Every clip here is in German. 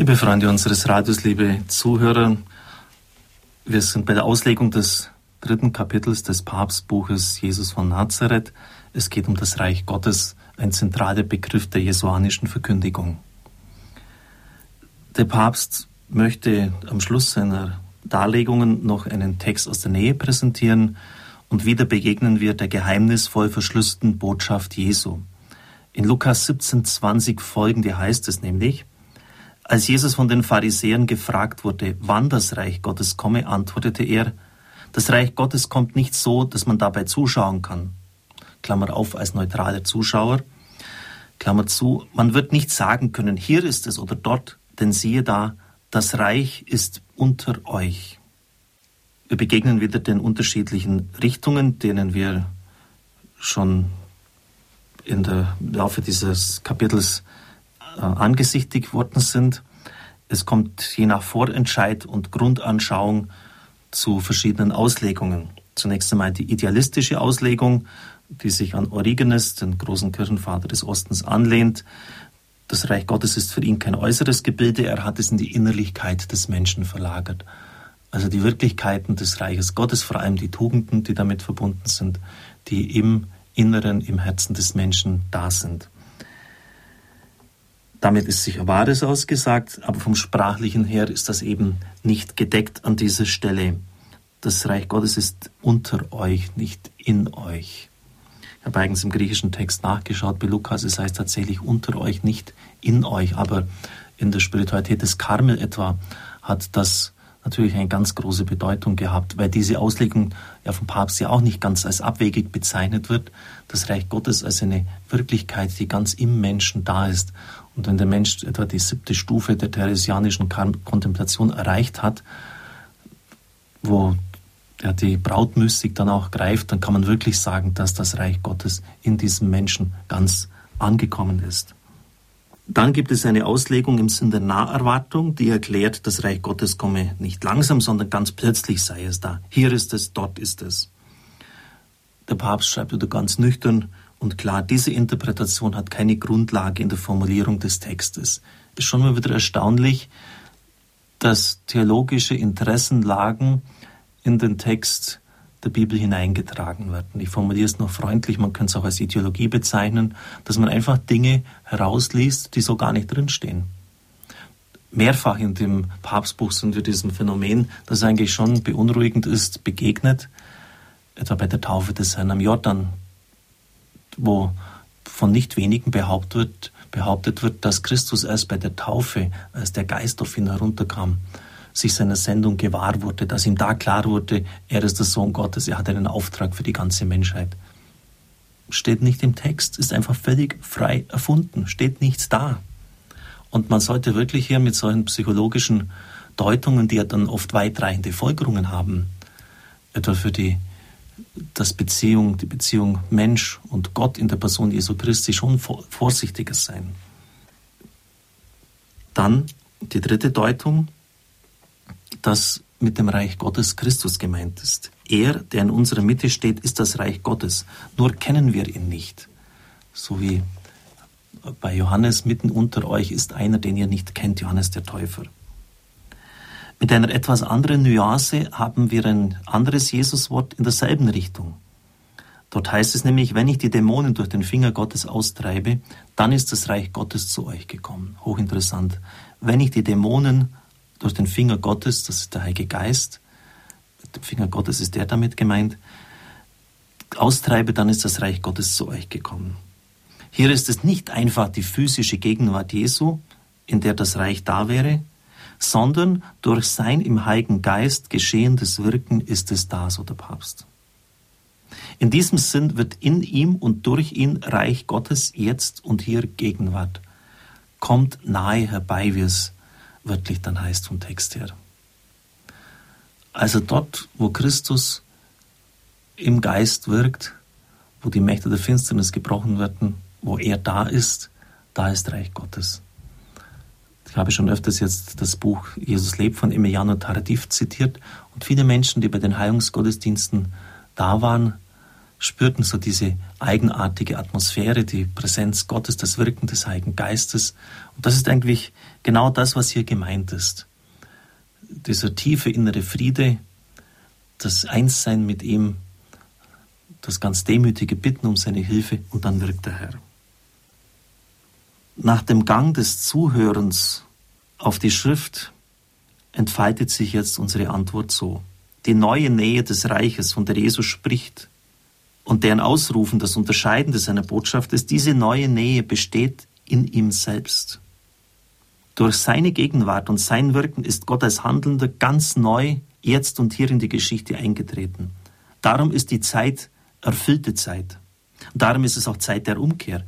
Liebe Freunde unseres Radios, liebe Zuhörer, wir sind bei der Auslegung des dritten Kapitels des Papstbuches Jesus von Nazareth. Es geht um das Reich Gottes, ein zentraler Begriff der jesuanischen Verkündigung. Der Papst möchte am Schluss seiner Darlegungen noch einen Text aus der Nähe präsentieren und wieder begegnen wir der geheimnisvoll verschlüsselten Botschaft Jesu. In Lukas 17, 20 folgende heißt es nämlich, als Jesus von den Pharisäern gefragt wurde, wann das Reich Gottes komme, antwortete er, das Reich Gottes kommt nicht so, dass man dabei zuschauen kann. Klammer auf als neutraler Zuschauer. Klammer zu, man wird nicht sagen können, hier ist es oder dort, denn siehe da, das Reich ist unter euch. Wir begegnen wieder den unterschiedlichen Richtungen, denen wir schon in der Laufe dieses Kapitels äh, angesichtigt worden sind. Es kommt je nach Vorentscheid und Grundanschauung zu verschiedenen Auslegungen. Zunächst einmal die idealistische Auslegung, die sich an Origenes, den großen Kirchenvater des Ostens, anlehnt. Das Reich Gottes ist für ihn kein äußeres Gebilde, er hat es in die Innerlichkeit des Menschen verlagert. Also die Wirklichkeiten des Reiches Gottes, vor allem die Tugenden, die damit verbunden sind, die im Inneren, im Herzen des Menschen da sind. Damit ist sicher Wahres ausgesagt, aber vom Sprachlichen her ist das eben nicht gedeckt an dieser Stelle. Das Reich Gottes ist unter euch, nicht in euch. Ich habe eigens im griechischen Text nachgeschaut bei Lukas, es heißt tatsächlich unter euch, nicht in euch, aber in der Spiritualität des Karmel etwa hat das natürlich eine ganz große Bedeutung gehabt, weil diese Auslegung ja vom Papst ja auch nicht ganz als abwegig bezeichnet wird, das Reich Gottes als eine Wirklichkeit, die ganz im Menschen da ist. Und wenn der Mensch etwa die siebte Stufe der theresianischen Kontemplation erreicht hat, wo ja, die Brautmystik dann auch greift, dann kann man wirklich sagen, dass das Reich Gottes in diesem Menschen ganz angekommen ist. Dann gibt es eine Auslegung im Sinn der Naherwartung, die erklärt, das Reich Gottes komme nicht langsam, sondern ganz plötzlich sei es da. Hier ist es, dort ist es. Der Papst schreibt wieder ganz nüchtern und klar, diese Interpretation hat keine Grundlage in der Formulierung des Textes. Ist schon mal wieder erstaunlich, dass theologische Interessenlagen in den Text der Bibel hineingetragen werden. Ich formuliere es noch freundlich, man könnte es auch als Ideologie bezeichnen, dass man einfach Dinge herausliest, die so gar nicht drinstehen. Mehrfach in dem Papstbuch sind wir diesem Phänomen, das eigentlich schon beunruhigend ist, begegnet, etwa bei der Taufe des Herrn am Jordan, wo von nicht wenigen behauptet wird, behauptet wird, dass Christus erst bei der Taufe, als der Geist auf ihn herunterkam, sich seiner Sendung gewahr wurde, dass ihm da klar wurde, er ist der Sohn Gottes, er hat einen Auftrag für die ganze Menschheit. Steht nicht im Text, ist einfach völlig frei erfunden, steht nichts da. Und man sollte wirklich hier mit solchen psychologischen Deutungen, die ja dann oft weitreichende Folgerungen haben, etwa für die das Beziehung, die Beziehung Mensch und Gott in der Person Jesu Christi schon vorsichtiger sein. Dann die dritte Deutung, dass mit dem Reich Gottes Christus gemeint ist. Er, der in unserer Mitte steht, ist das Reich Gottes. Nur kennen wir ihn nicht. So wie bei Johannes mitten unter euch ist einer, den ihr nicht kennt, Johannes der Täufer. Mit einer etwas anderen Nuance haben wir ein anderes Jesuswort in derselben Richtung. Dort heißt es nämlich, wenn ich die Dämonen durch den Finger Gottes austreibe, dann ist das Reich Gottes zu euch gekommen. Hochinteressant. Wenn ich die Dämonen durch den Finger Gottes, das ist der Heilige Geist, dem Finger Gottes ist der damit gemeint, austreibe, dann ist das Reich Gottes zu euch gekommen. Hier ist es nicht einfach die physische Gegenwart Jesu, in der das Reich da wäre, sondern durch sein im Heiligen Geist geschehendes Wirken ist es da, so der Papst. In diesem Sinn wird in ihm und durch ihn Reich Gottes jetzt und hier Gegenwart. Kommt nahe herbei, wie es wörtlich dann heißt vom Text her. Also dort, wo Christus im Geist wirkt, wo die Mächte der Finsternis gebrochen werden, wo er da ist, da ist Reich Gottes. Ich habe schon öfters jetzt das Buch Jesus lebt von Emiliano Tardif zitiert und viele Menschen, die bei den Heilungsgottesdiensten da waren, spürten so diese eigenartige Atmosphäre, die Präsenz Gottes, das Wirken des Heiligen Geistes. Und das ist eigentlich genau das, was hier gemeint ist. Dieser tiefe innere Friede, das Einssein mit ihm, das ganz demütige Bitten um seine Hilfe und dann wirkt der Herr. Nach dem Gang des Zuhörens auf die Schrift entfaltet sich jetzt unsere Antwort so. Die neue Nähe des Reiches, von der Jesus spricht, und deren Ausrufen das Unterscheidende seiner Botschaft ist, diese neue Nähe besteht in ihm selbst. Durch seine Gegenwart und sein Wirken ist Gott als Handelnder ganz neu jetzt und hier in die Geschichte eingetreten. Darum ist die Zeit erfüllte Zeit. Darum ist es auch Zeit der Umkehr,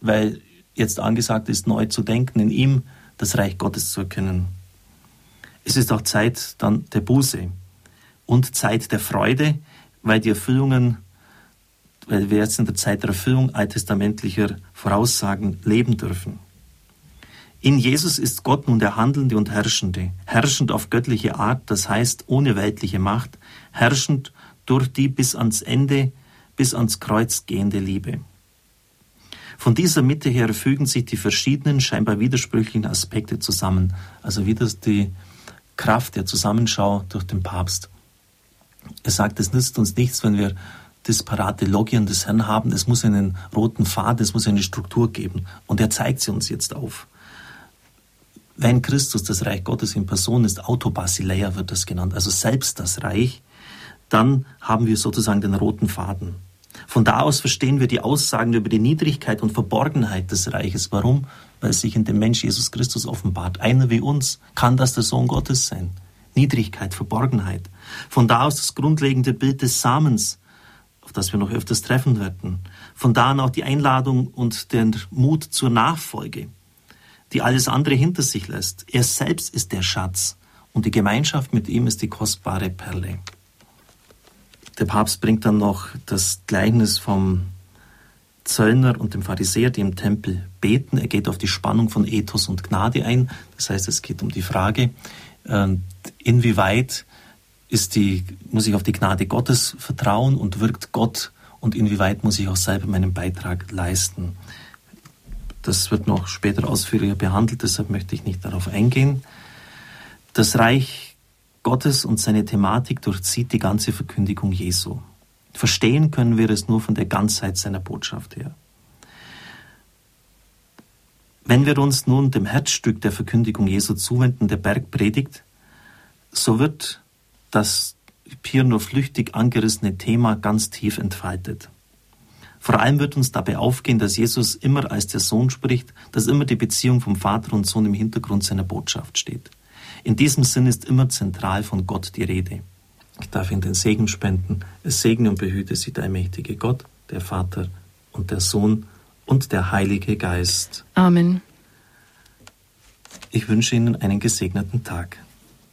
weil jetzt angesagt ist, neu zu denken, in ihm das Reich Gottes zu erkennen. Es ist auch Zeit dann der Buße und Zeit der Freude, weil die Erfüllungen, weil wir jetzt in der Zeit der Erfüllung alttestamentlicher Voraussagen leben dürfen. In Jesus ist Gott nun der Handelnde und Herrschende, herrschend auf göttliche Art, das heißt ohne weltliche Macht, herrschend durch die bis ans Ende, bis ans Kreuz gehende Liebe. Von dieser Mitte her fügen sich die verschiedenen, scheinbar widersprüchlichen Aspekte zusammen. Also wieder die Kraft der Zusammenschau durch den Papst. Er sagt, es nützt uns nichts, wenn wir disparate Logien des Herrn haben. Es muss einen roten Faden, es muss eine Struktur geben. Und er zeigt sie uns jetzt auf. Wenn Christus das Reich Gottes in Person ist, Autobasileia wird das genannt, also selbst das Reich, dann haben wir sozusagen den roten Faden. Von da aus verstehen wir die Aussagen über die Niedrigkeit und Verborgenheit des Reiches. Warum? Weil es sich in dem Mensch Jesus Christus offenbart. Einer wie uns kann das der Sohn Gottes sein. Niedrigkeit, Verborgenheit. Von da aus das grundlegende Bild des Samens, auf das wir noch öfters treffen werden. Von da an auch die Einladung und der Mut zur Nachfolge, die alles andere hinter sich lässt. Er selbst ist der Schatz und die Gemeinschaft mit ihm ist die kostbare Perle. Der Papst bringt dann noch das Gleichnis vom Zöllner und dem Pharisäer, die im Tempel beten. Er geht auf die Spannung von Ethos und Gnade ein. Das heißt, es geht um die Frage, ähm, inwieweit ist die, muss ich auf die Gnade Gottes vertrauen und wirkt Gott und inwieweit muss ich auch selber meinen Beitrag leisten. Das wird noch später ausführlicher behandelt, deshalb möchte ich nicht darauf eingehen. Das Reich Gottes und seine Thematik durchzieht die ganze Verkündigung Jesu. Verstehen können wir es nur von der Ganzheit seiner Botschaft her. Wenn wir uns nun dem Herzstück der Verkündigung Jesu zuwenden, der Bergpredigt, so wird das hier nur flüchtig angerissene Thema ganz tief entfaltet. Vor allem wird uns dabei aufgehen, dass Jesus immer als der Sohn spricht, dass immer die Beziehung vom Vater und Sohn im Hintergrund seiner Botschaft steht. In diesem Sinn ist immer zentral von Gott die Rede. Ich darf Ihnen den Segen spenden. Es segne und behüte Sie der allmächtige Gott, der Vater und der Sohn und der Heilige Geist. Amen. Ich wünsche Ihnen einen gesegneten Tag.